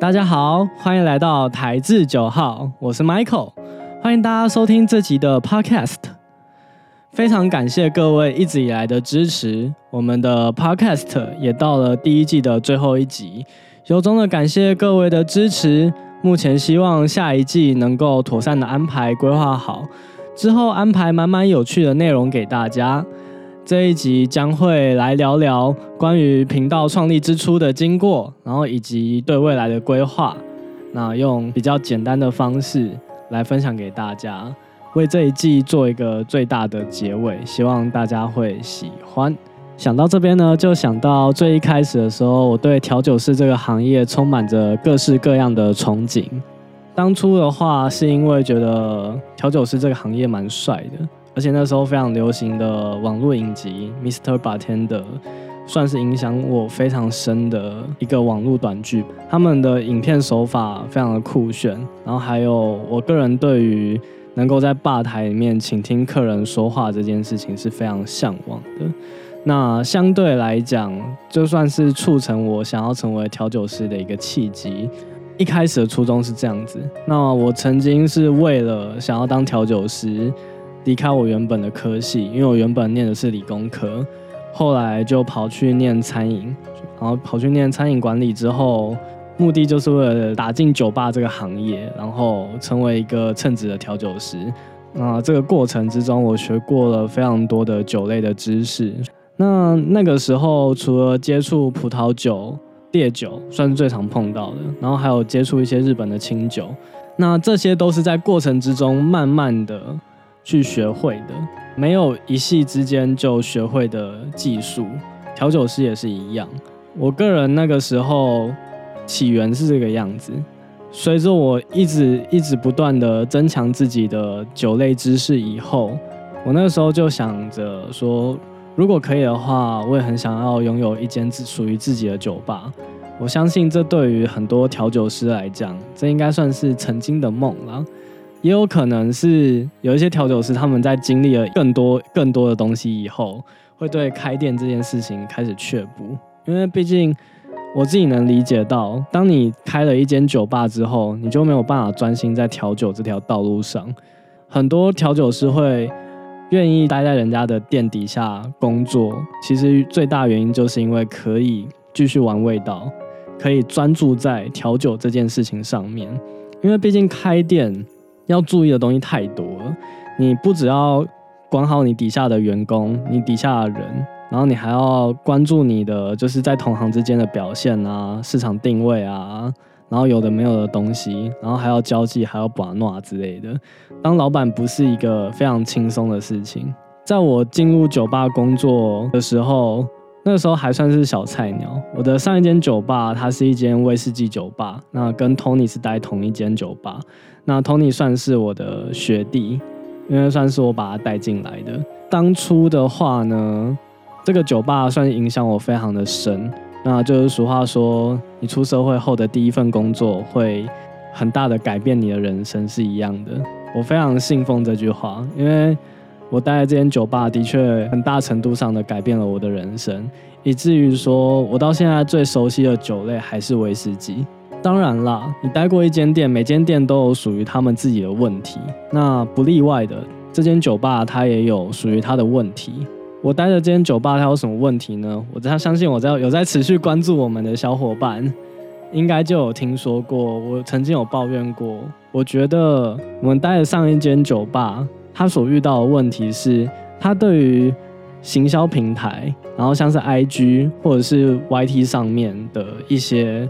大家好，欢迎来到台字九号，我是 Michael，欢迎大家收听这集的 Podcast。非常感谢各位一直以来的支持，我们的 Podcast 也到了第一季的最后一集，由衷的感谢各位的支持。目前希望下一季能够妥善的安排规划好，之后安排满满有趣的内容给大家。这一集将会来聊聊关于频道创立之初的经过，然后以及对未来的规划。那用比较简单的方式来分享给大家，为这一季做一个最大的结尾，希望大家会喜欢。想到这边呢，就想到最一开始的时候，我对调酒师这个行业充满着各式各样的憧憬。当初的话，是因为觉得调酒师这个行业蛮帅的。而且那时候非常流行的网络影集《Mr. Bartender》，算是影响我非常深的一个网络短剧。他们的影片手法非常的酷炫，然后还有我个人对于能够在吧台里面倾听客人说话这件事情是非常向往的。那相对来讲，就算是促成我想要成为调酒师的一个契机。一开始的初衷是这样子。那我曾经是为了想要当调酒师。离开我原本的科系，因为我原本念的是理工科，后来就跑去念餐饮，然后跑去念餐饮管理之后，目的就是为了打进酒吧这个行业，然后成为一个称职的调酒师。那这个过程之中，我学过了非常多的酒类的知识。那那个时候，除了接触葡萄酒、烈酒，算是最常碰到的，然后还有接触一些日本的清酒。那这些都是在过程之中慢慢的。去学会的，没有一夕之间就学会的技术。调酒师也是一样。我个人那个时候起源是这个样子，随着我一直一直不断的增强自己的酒类知识以后，我那个时候就想着说，如果可以的话，我也很想要拥有一间自属于自己的酒吧。我相信这对于很多调酒师来讲，这应该算是曾经的梦了。也有可能是有一些调酒师，他们在经历了更多更多的东西以后，会对开店这件事情开始却步。因为毕竟我自己能理解到，当你开了一间酒吧之后，你就没有办法专心在调酒这条道路上。很多调酒师会愿意待在人家的店底下工作，其实最大原因就是因为可以继续玩味道，可以专注在调酒这件事情上面。因为毕竟开店。要注意的东西太多了，你不只要管好你底下的员工，你底下的人，然后你还要关注你的就是在同行之间的表现啊，市场定位啊，然后有的没有的东西，然后还要交际，还要把诺之类的。当老板不是一个非常轻松的事情。在我进入酒吧工作的时候。那时候还算是小菜鸟。我的上一间酒吧，它是一间威士忌酒吧，那跟 Tony 是待同一间酒吧。那 Tony 算是我的学弟，因为算是我把他带进来的。当初的话呢，这个酒吧算是影响我非常的深。那就是俗话说，你出社会后的第一份工作会很大的改变你的人生，是一样的。我非常信奉这句话，因为。我待在这间酒吧，的确很大程度上的改变了我的人生，以至于说我到现在最熟悉的酒类还是威士忌。当然啦，你待过一间店，每间店都有属于他们自己的问题，那不例外的，这间酒吧它也有属于它的问题。我待的这间酒吧它有什么问题呢？我在相信我在有在持续关注我们的小伙伴，应该就有听说过。我曾经有抱怨过，我觉得我们待的上一间酒吧。它所遇到的问题是，它对于行销平台，然后像是 IG 或者是 YT 上面的一些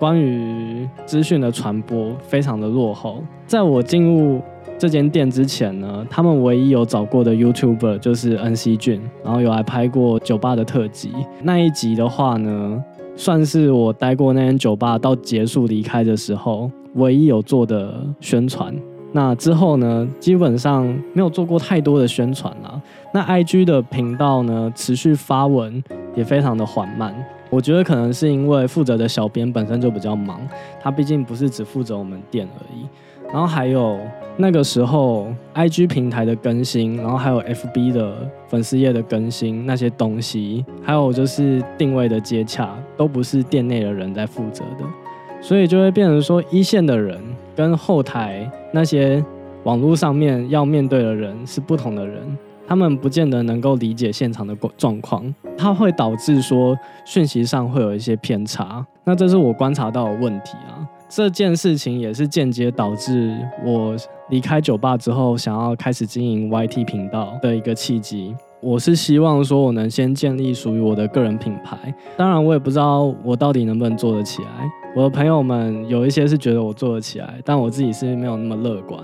关于资讯的传播，非常的落后。在我进入这间店之前呢，他们唯一有找过的 YouTuber 就是 NC 俊，然后有来拍过酒吧的特辑。那一集的话呢，算是我待过那间酒吧到结束离开的时候，唯一有做的宣传。那之后呢，基本上没有做过太多的宣传啦。那 IG 的频道呢，持续发文也非常的缓慢。我觉得可能是因为负责的小编本身就比较忙，他毕竟不是只负责我们店而已。然后还有那个时候 IG 平台的更新，然后还有 FB 的粉丝页的更新那些东西，还有就是定位的接洽，都不是店内的人在负责的。所以就会变成说，一线的人跟后台那些网络上面要面对的人是不同的人，他们不见得能够理解现场的状况，它会导致说讯息上会有一些偏差。那这是我观察到的问题啊。这件事情也是间接导致我离开酒吧之后，想要开始经营 YT 频道的一个契机。我是希望说，我能先建立属于我的个人品牌。当然，我也不知道我到底能不能做得起来。我的朋友们有一些是觉得我做得起来，但我自己是没有那么乐观。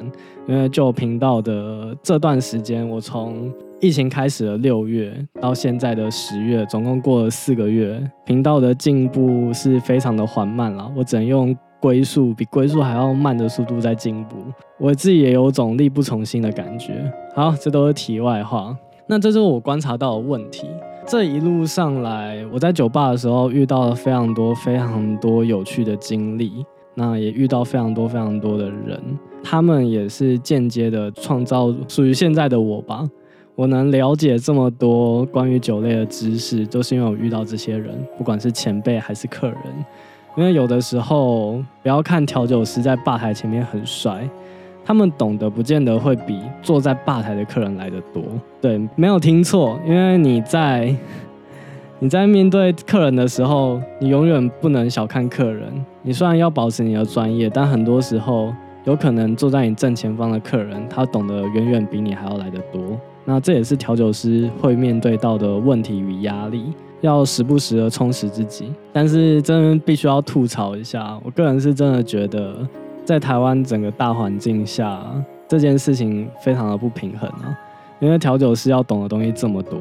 因为就频道的这段时间，我从疫情开始的六月到现在的十月，总共过了四个月，频道的进步是非常的缓慢了。我只能用龟速比龟速还要慢的速度在进步。我自己也有种力不从心的感觉。好，这都是题外话。那这是我观察到的问题。这一路上来，我在酒吧的时候遇到了非常多、非常多有趣的经历。那也遇到非常多、非常多的人，他们也是间接的创造属于现在的我吧。我能了解这么多关于酒类的知识，都是因为我遇到这些人，不管是前辈还是客人。因为有的时候，不要看调酒师在吧台前面很帅。他们懂得不见得会比坐在吧台的客人来的多，对，没有听错，因为你在你在面对客人的时候，你永远不能小看客人。你虽然要保持你的专业，但很多时候有可能坐在你正前方的客人，他懂得远远比你还要来得多。那这也是调酒师会面对到的问题与压力，要时不时的充实自己。但是真必须要吐槽一下，我个人是真的觉得。在台湾整个大环境下，这件事情非常的不平衡啊，因为调酒师要懂的东西这么多，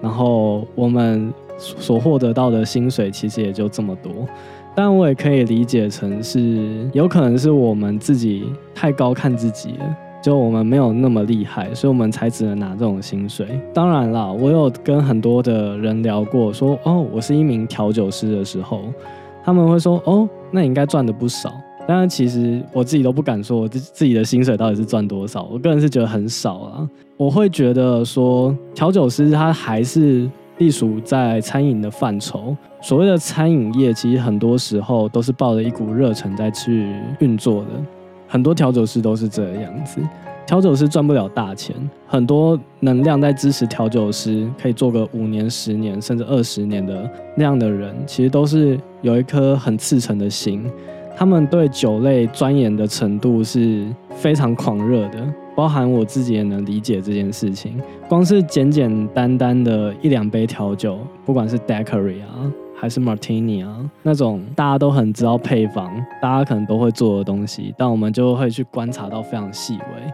然后我们所获得到的薪水其实也就这么多，但我也可以理解成是有可能是我们自己太高看自己了，就我们没有那么厉害，所以我们才只能拿这种薪水。当然啦，我有跟很多的人聊过，说哦，我是一名调酒师的时候，他们会说哦，那你应该赚的不少。但是其实我自己都不敢说，我自自己的薪水到底是赚多少。我个人是觉得很少啊。我会觉得说，调酒师他还是隶属在餐饮的范畴。所谓的餐饮业，其实很多时候都是抱着一股热忱在去运作的。很多调酒师都是这样子。调酒师赚不了大钱，很多能量在支持调酒师可以做个五年、十年甚至二十年的那样的人，其实都是有一颗很赤诚的心。他们对酒类钻研的程度是非常狂热的，包含我自己也能理解这件事情。光是简简单单的一两杯调酒，不管是 Daiquiri 啊，还是 Martini 啊，那种大家都很知道配方，大家可能都会做的东西，但我们就会去观察到非常细微。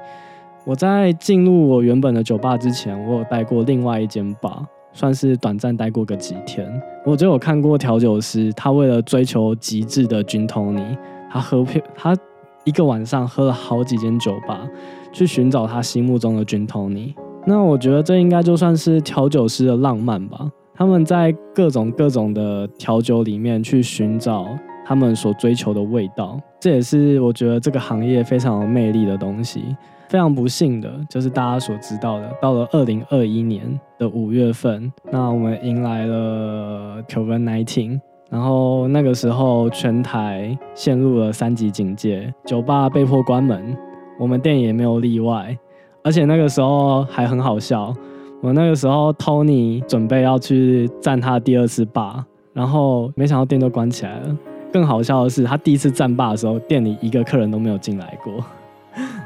我在进入我原本的酒吧之前，我有待过另外一间吧。算是短暂待过个几天，我就有看过调酒师，他为了追求极致的君托尼，他喝，他一个晚上喝了好几间酒吧，去寻找他心目中的君托尼。那我觉得这应该就算是调酒师的浪漫吧。他们在各种各种的调酒里面去寻找他们所追求的味道，这也是我觉得这个行业非常有魅力的东西。非常不幸的，就是大家所知道的，到了二零二一年的五月份，那我们迎来了 COVID-19，然后那个时候全台陷入了三级警戒，酒吧被迫关门，我们店也没有例外。而且那个时候还很好笑，我那个时候 Tony 准备要去站他第二次霸，然后没想到店都关起来了。更好笑的是，他第一次站霸的时候，店里一个客人都没有进来过。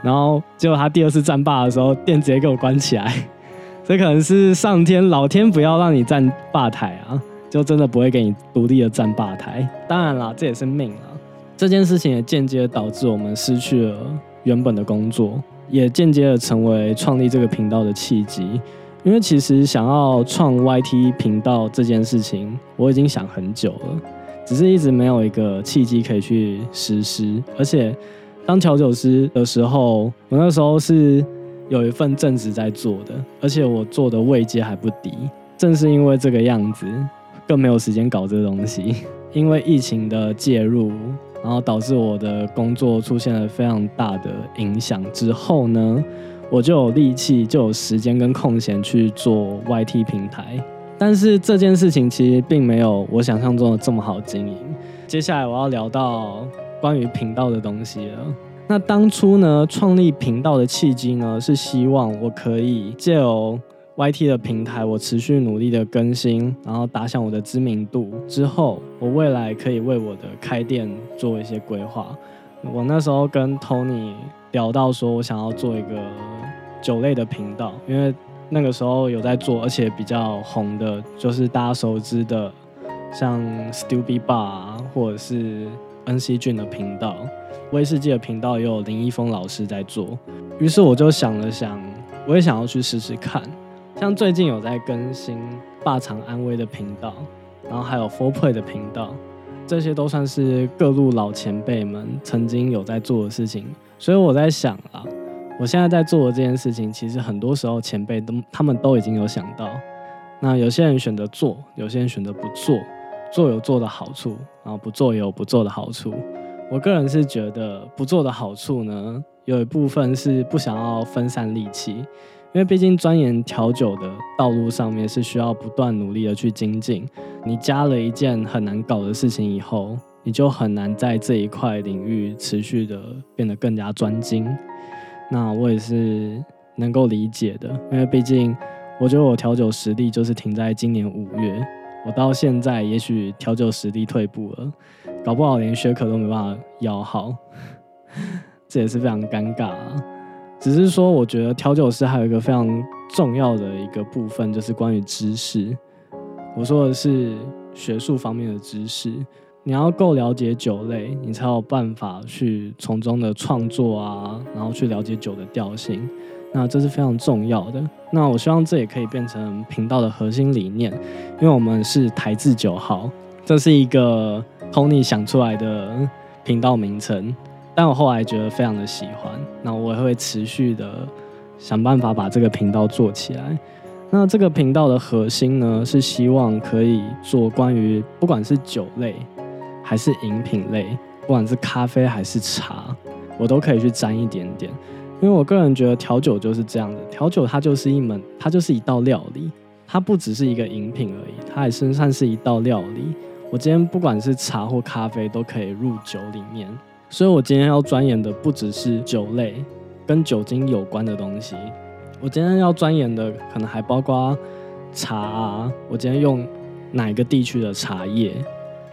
然后结果他第二次站霸的时候，店直接给我关起来。这可能是上天老天不要让你站霸台啊，就真的不会给你独立的站霸台。当然啦，这也是命啊。这件事情也间接导致我们失去了原本的工作，也间接的成为创立这个频道的契机。因为其实想要创 YT 频道这件事情，我已经想很久了，只是一直没有一个契机可以去实施，而且。当调酒师的时候，我那时候是有一份正职在做的，而且我做的位阶还不低。正是因为这个样子，更没有时间搞这个东西。因为疫情的介入，然后导致我的工作出现了非常大的影响。之后呢，我就有力气，就有时间跟空闲去做 YT 平台。但是这件事情其实并没有我想象中的这么好经营。接下来我要聊到关于频道的东西了。那当初呢，创立频道的契机呢，是希望我可以借由 YT 的平台，我持续努力的更新，然后打响我的知名度之后，我未来可以为我的开店做一些规划。我那时候跟 Tony 聊到说，我想要做一个酒类的频道，因为那个时候有在做，而且比较红的，就是大家熟知的，像 Stupid Bar 或者是 NC 俊的频道。威士忌的频道也有林一峰老师在做，于是我就想了想，我也想要去试试看。像最近有在更新霸场安威的频道，然后还有 Four Play 的频道，这些都算是各路老前辈们曾经有在做的事情。所以我在想啊，我现在在做的这件事情，其实很多时候前辈都他们都已经有想到。那有些人选择做，有些人选择不做，做有做的好处，然后不做也有不做的好处。我个人是觉得不做的好处呢，有一部分是不想要分散力气，因为毕竟钻研调酒的道路上面是需要不断努力的去精进。你加了一件很难搞的事情以后，你就很难在这一块领域持续的变得更加专精。那我也是能够理解的，因为毕竟我觉得我调酒实力就是停在今年五月，我到现在也许调酒实力退步了。搞不好连学可都没办法要好，这也是非常尴尬。啊只是说，我觉得调酒师还有一个非常重要的一个部分，就是关于知识。我说的是学术方面的知识，你要够了解酒类，你才有办法去从中的创作啊，然后去了解酒的调性。那这是非常重要的。那我希望这也可以变成频道的核心理念，因为我们是台字九号，这是一个。Tony 想出来的频道名称，但我后来觉得非常的喜欢，那我也会持续的想办法把这个频道做起来。那这个频道的核心呢，是希望可以做关于不管是酒类还是饮品类，不管是咖啡还是茶，我都可以去沾一点点。因为我个人觉得调酒就是这样的，调酒它就是一门，它就是一道料理，它不只是一个饮品而已，它也算是一道料理。我今天不管是茶或咖啡都可以入酒里面，所以我今天要钻研的不只是酒类跟酒精有关的东西，我今天要钻研的可能还包括茶啊，我今天用哪个地区的茶叶，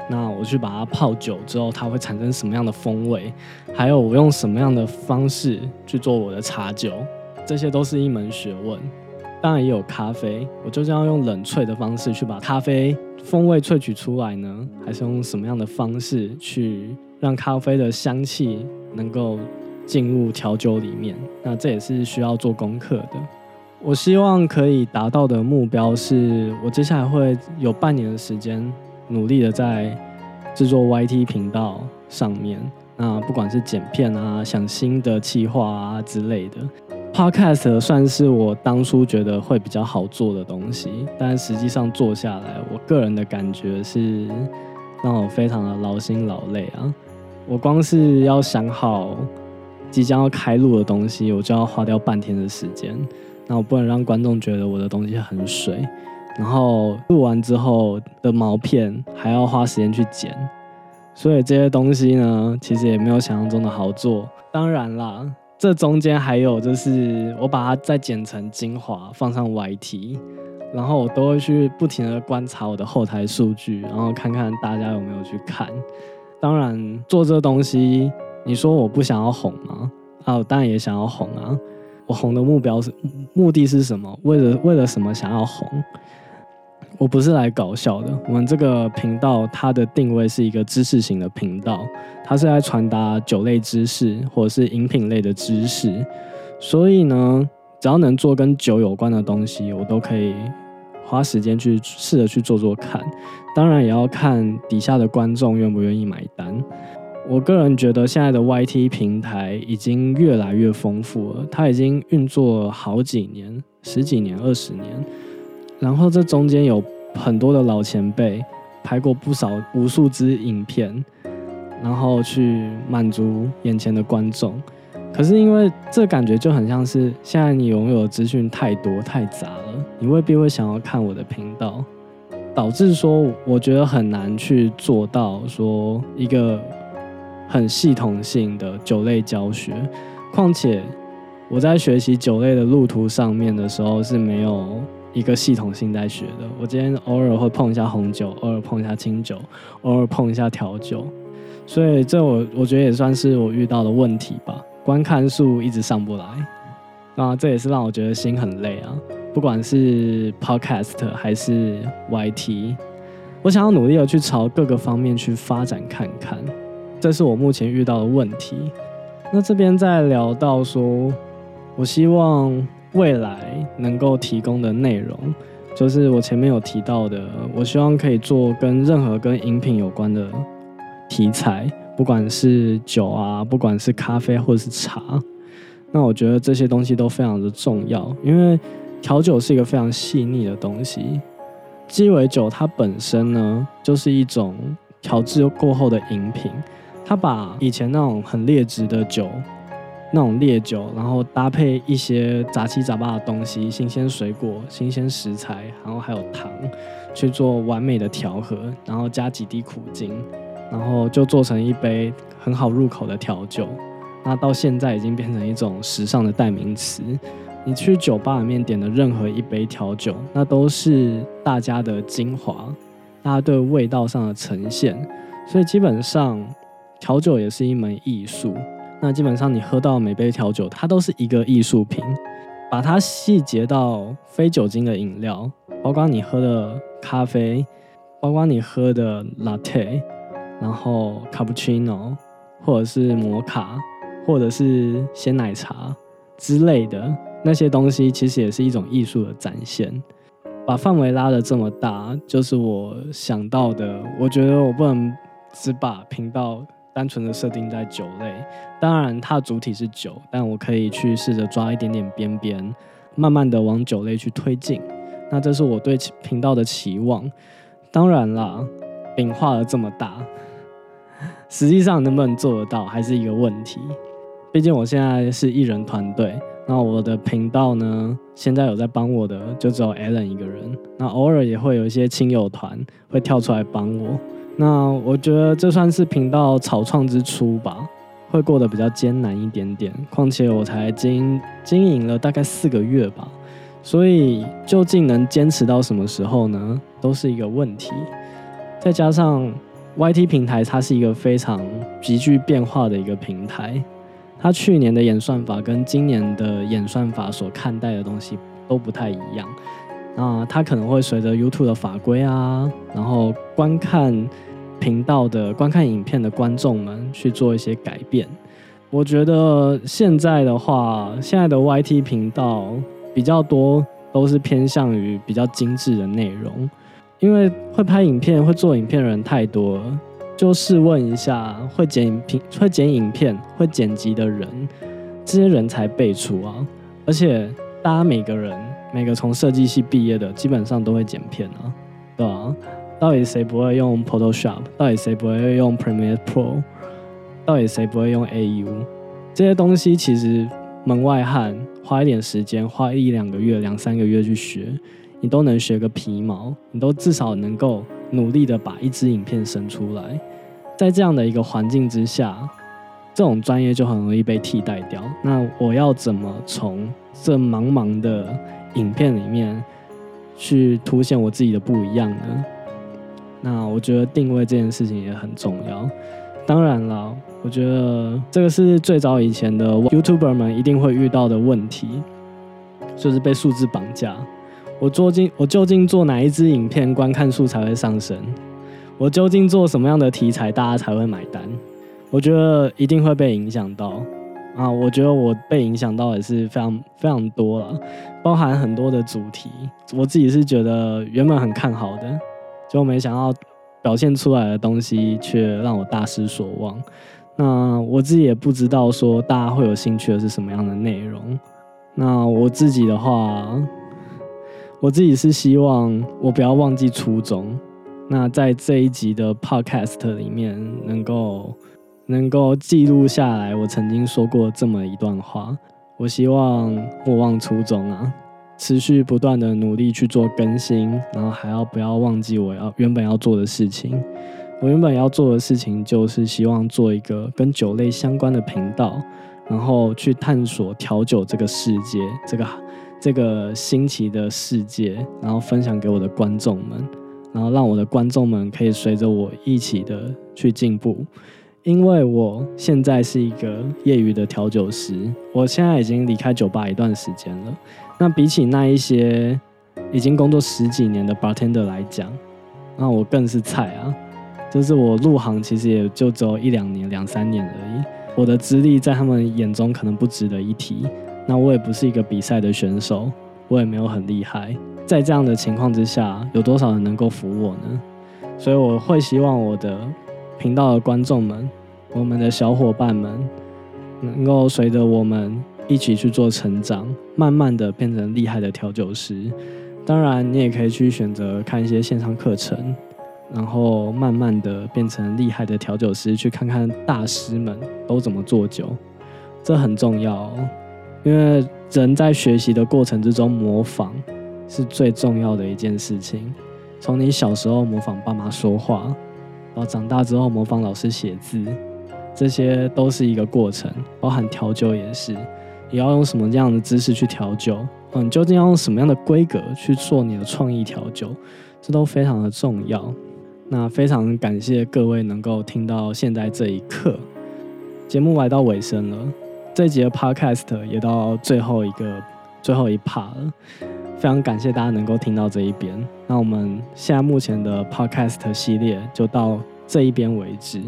那我去把它泡酒之后，它会产生什么样的风味，还有我用什么样的方式去做我的茶酒，这些都是一门学问。当然也有咖啡，我究竟要用冷萃的方式去把咖啡风味萃取出来呢，还是用什么样的方式去让咖啡的香气能够进入调酒里面？那这也是需要做功课的。我希望可以达到的目标是，我接下来会有半年的时间努力的在制作 YT 频道上面，那不管是剪片啊、想新的企划啊之类的。Podcast 算是我当初觉得会比较好做的东西，但实际上做下来，我个人的感觉是让我非常的劳心劳累啊！我光是要想好即将要开录的东西，我就要花掉半天的时间。那我不能让观众觉得我的东西很水，然后录完之后的毛片还要花时间去剪，所以这些东西呢，其实也没有想象中的好做。当然啦。这中间还有就是，我把它再剪成精华，放上 YT，然后我都会去不停的观察我的后台数据，然后看看大家有没有去看。当然，做这东西，你说我不想要红吗？啊，我当然也想要红啊！我红的目标是目的是什么？为了为了什么想要红？我不是来搞笑的，我们这个频道它的定位是一个知识型的频道，它是来传达酒类知识或者是饮品类的知识，所以呢，只要能做跟酒有关的东西，我都可以花时间去试着去做做看。当然也要看底下的观众愿不愿意买单。我个人觉得现在的 YT 平台已经越来越丰富了，它已经运作好几年、十几年、二十年。然后这中间有很多的老前辈拍过不少无数支影片，然后去满足眼前的观众。可是因为这感觉就很像是现在你拥有的资讯太多太杂了，你未必会想要看我的频道。导致说我觉得很难去做到说一个很系统性的酒类教学。况且我在学习酒类的路途上面的时候是没有一个系统性在学的。我今天偶尔会碰一下红酒，偶尔碰一下清酒，偶尔碰一下调酒，所以这我我觉得也算是我遇到的问题吧。观看数一直上不来，啊，这也是让我觉得心很累啊。不管是 Podcast 还是 YT，我想要努力的去朝各个方面去发展看看，这是我目前遇到的问题。那这边再聊到说，我希望未来能够提供的内容，就是我前面有提到的，我希望可以做跟任何跟饮品有关的题材，不管是酒啊，不管是咖啡或者是茶，那我觉得这些东西都非常的重要，因为调酒是一个非常细腻的东西，鸡尾酒它本身呢，就是一种调制过后的饮品。他把以前那种很劣质的酒，那种烈酒，然后搭配一些杂七杂八的东西，新鲜水果、新鲜食材，然后还有糖，去做完美的调和，然后加几滴苦精，然后就做成一杯很好入口的调酒。那到现在已经变成一种时尚的代名词。你去酒吧里面点的任何一杯调酒，那都是大家的精华，大家对味道上的呈现。所以基本上。调酒也是一门艺术，那基本上你喝到每杯调酒，它都是一个艺术品。把它细节到非酒精的饮料，包括你喝的咖啡，包括你喝的 latte，然后 cappuccino，或者是摩卡，或者是鲜奶茶之类的那些东西，其实也是一种艺术的展现。把范围拉得这么大，就是我想到的。我觉得我不能只把频道。单纯的设定在酒类，当然它的主体是酒，但我可以去试着抓一点点边边，慢慢的往酒类去推进。那这是我对频道的期望。当然啦，饼画了这么大，实际上能不能做得到还是一个问题。毕竟我现在是艺人团队，那我的频道呢，现在有在帮我的就只有 Allen 一个人，那偶尔也会有一些亲友团会跳出来帮我。那我觉得这算是频道草创之初吧，会过得比较艰难一点点。况且我才经经营了大概四个月吧，所以究竟能坚持到什么时候呢，都是一个问题。再加上 YT 平台，它是一个非常急剧变化的一个平台，它去年的演算法跟今年的演算法所看待的东西都不太一样。那它可能会随着 YouTube 的法规啊，然后观看频道的观看影片的观众们去做一些改变。我觉得现在的话，现在的 YT 频道比较多都是偏向于比较精致的内容，因为会拍影片、会做影片的人太多了。就试问一下，会剪影片、会剪影片、会剪辑的人，这些人才辈出啊！而且大家每个人。每个从设计系毕业的，基本上都会剪片啊，对吧？到底谁不会用 Photoshop？到底谁不会用 Premiere Pro？到底谁不会用 AU？这些东西其实门外汉花一点时间，花一两个月、两三个月去学，你都能学个皮毛，你都至少能够努力的把一支影片生出来。在这样的一个环境之下，这种专业就很容易被替代掉。那我要怎么从这茫茫的影片里面去凸显我自己的不一样呢？那我觉得定位这件事情也很重要。当然了，我觉得这个是最早以前的 YouTuber 们一定会遇到的问题，就是被数字绑架。我究竟我究竟做哪一支影片观看数才会上升？我究竟做什么样的题材大家才会买单？我觉得一定会被影响到。啊，我觉得我被影响到也是非常非常多了，包含很多的主题，我自己是觉得原本很看好的，就没想到表现出来的东西却让我大失所望。那我自己也不知道说大家会有兴趣的是什么样的内容。那我自己的话，我自己是希望我不要忘记初衷。那在这一集的 Podcast 里面能够。能够记录下来，我曾经说过这么一段话。我希望莫忘初衷啊！持续不断的努力去做更新，然后还要不要忘记我要原本要做的事情。我原本要做的事情就是希望做一个跟酒类相关的频道，然后去探索调酒这个世界，这个这个新奇的世界，然后分享给我的观众们，然后让我的观众们可以随着我一起的去进步。因为我现在是一个业余的调酒师，我现在已经离开酒吧一段时间了。那比起那一些已经工作十几年的 bartender 来讲，那我更是菜啊！就是我入行其实也就只有一两年、两三年而已，我的资历在他们眼中可能不值得一提。那我也不是一个比赛的选手，我也没有很厉害。在这样的情况之下，有多少人能够服我呢？所以我会希望我的。频道的观众们，我们的小伙伴们，能够随着我们一起去做成长，慢慢的变成厉害的调酒师。当然，你也可以去选择看一些线上课程，然后慢慢的变成厉害的调酒师，去看看大师们都怎么做酒。这很重要，因为人在学习的过程之中，模仿是最重要的一件事情。从你小时候模仿爸妈说话。然后长大之后模仿老师写字，这些都是一个过程，包含调酒也是，你要用什么样的姿势去调酒，嗯，究竟要用什么样的规格去做你的创意调酒，这都非常的重要。那非常感谢各位能够听到现在这一刻，节目来到尾声了，这集的 podcast 也到最后一个最后一 part 了。非常感谢大家能够听到这一边，那我们现在目前的 podcast 系列就到这一边为止。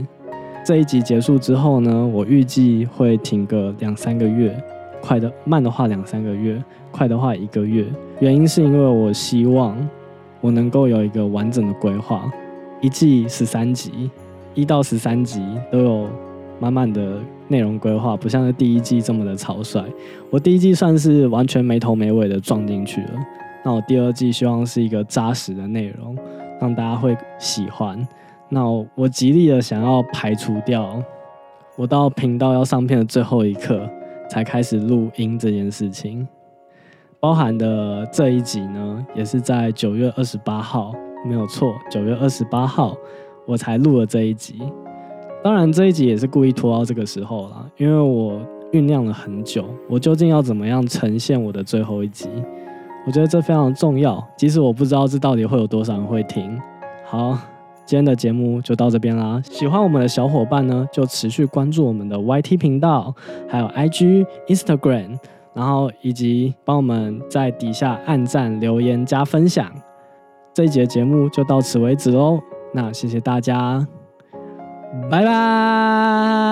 这一集结束之后呢，我预计会停个两三个月，快的慢的话两三个月，快的话一个月。原因是因为我希望我能够有一个完整的规划，一季十三集，一到十三集都有满满的。内容规划不像是第一季这么的草率，我第一季算是完全没头没尾的撞进去了。那我第二季希望是一个扎实的内容，让大家会喜欢。那我极力的想要排除掉我到频道要上片的最后一刻才开始录音这件事情，包含的这一集呢，也是在九月二十八号，没有错，九月二十八号我才录了这一集。当然，这一集也是故意拖到这个时候了，因为我酝酿了很久，我究竟要怎么样呈现我的最后一集？我觉得这非常重要，即使我不知道这到底会有多少人会听。好，今天的节目就到这边啦。喜欢我们的小伙伴呢，就持续关注我们的 YT 频道，还有 IG、Instagram，然后以及帮我们在底下按赞、留言、加分享。这一节节目就到此为止喽，那谢谢大家。拜拜。